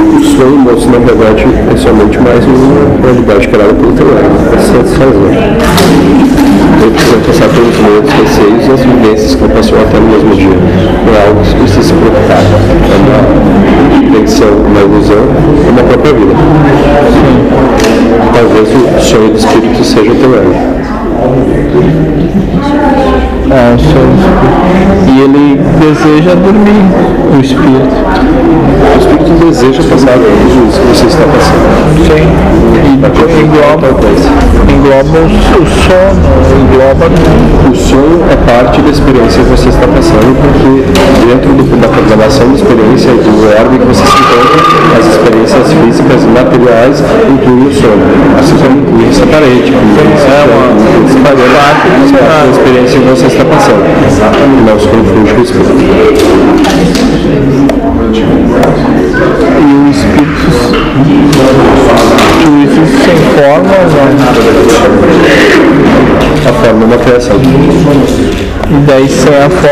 O sonho, moço, na verdade, é somente mais uma realidade criada pelo teu ego, para satisfazer. Ele precisa passar pelos medos, receios e as vivências que passou até no mesmo dia. Não é algo que precisa se preocupar. É uma ficção, uma ilusão, é uma própria vida. Talvez o sonho do espírito seja o teu ego. É, o sonho do espírito. E ele deseja dormir, o espírito. Deseja passar pelos que você está passando. Sim. E engloba, engloba o, o sono, engloba O sonho é parte da experiência que você está passando, porque dentro do, da programação da experiência do órgão que você se encontra, as experiências físicas e materiais incluem o sono. Assim como inclui essa parede, inclui parede, faz parte da experiência que você está passando. Não se confunde com o espírito. Forma, não. A forma é uma criação. e daí sem a forma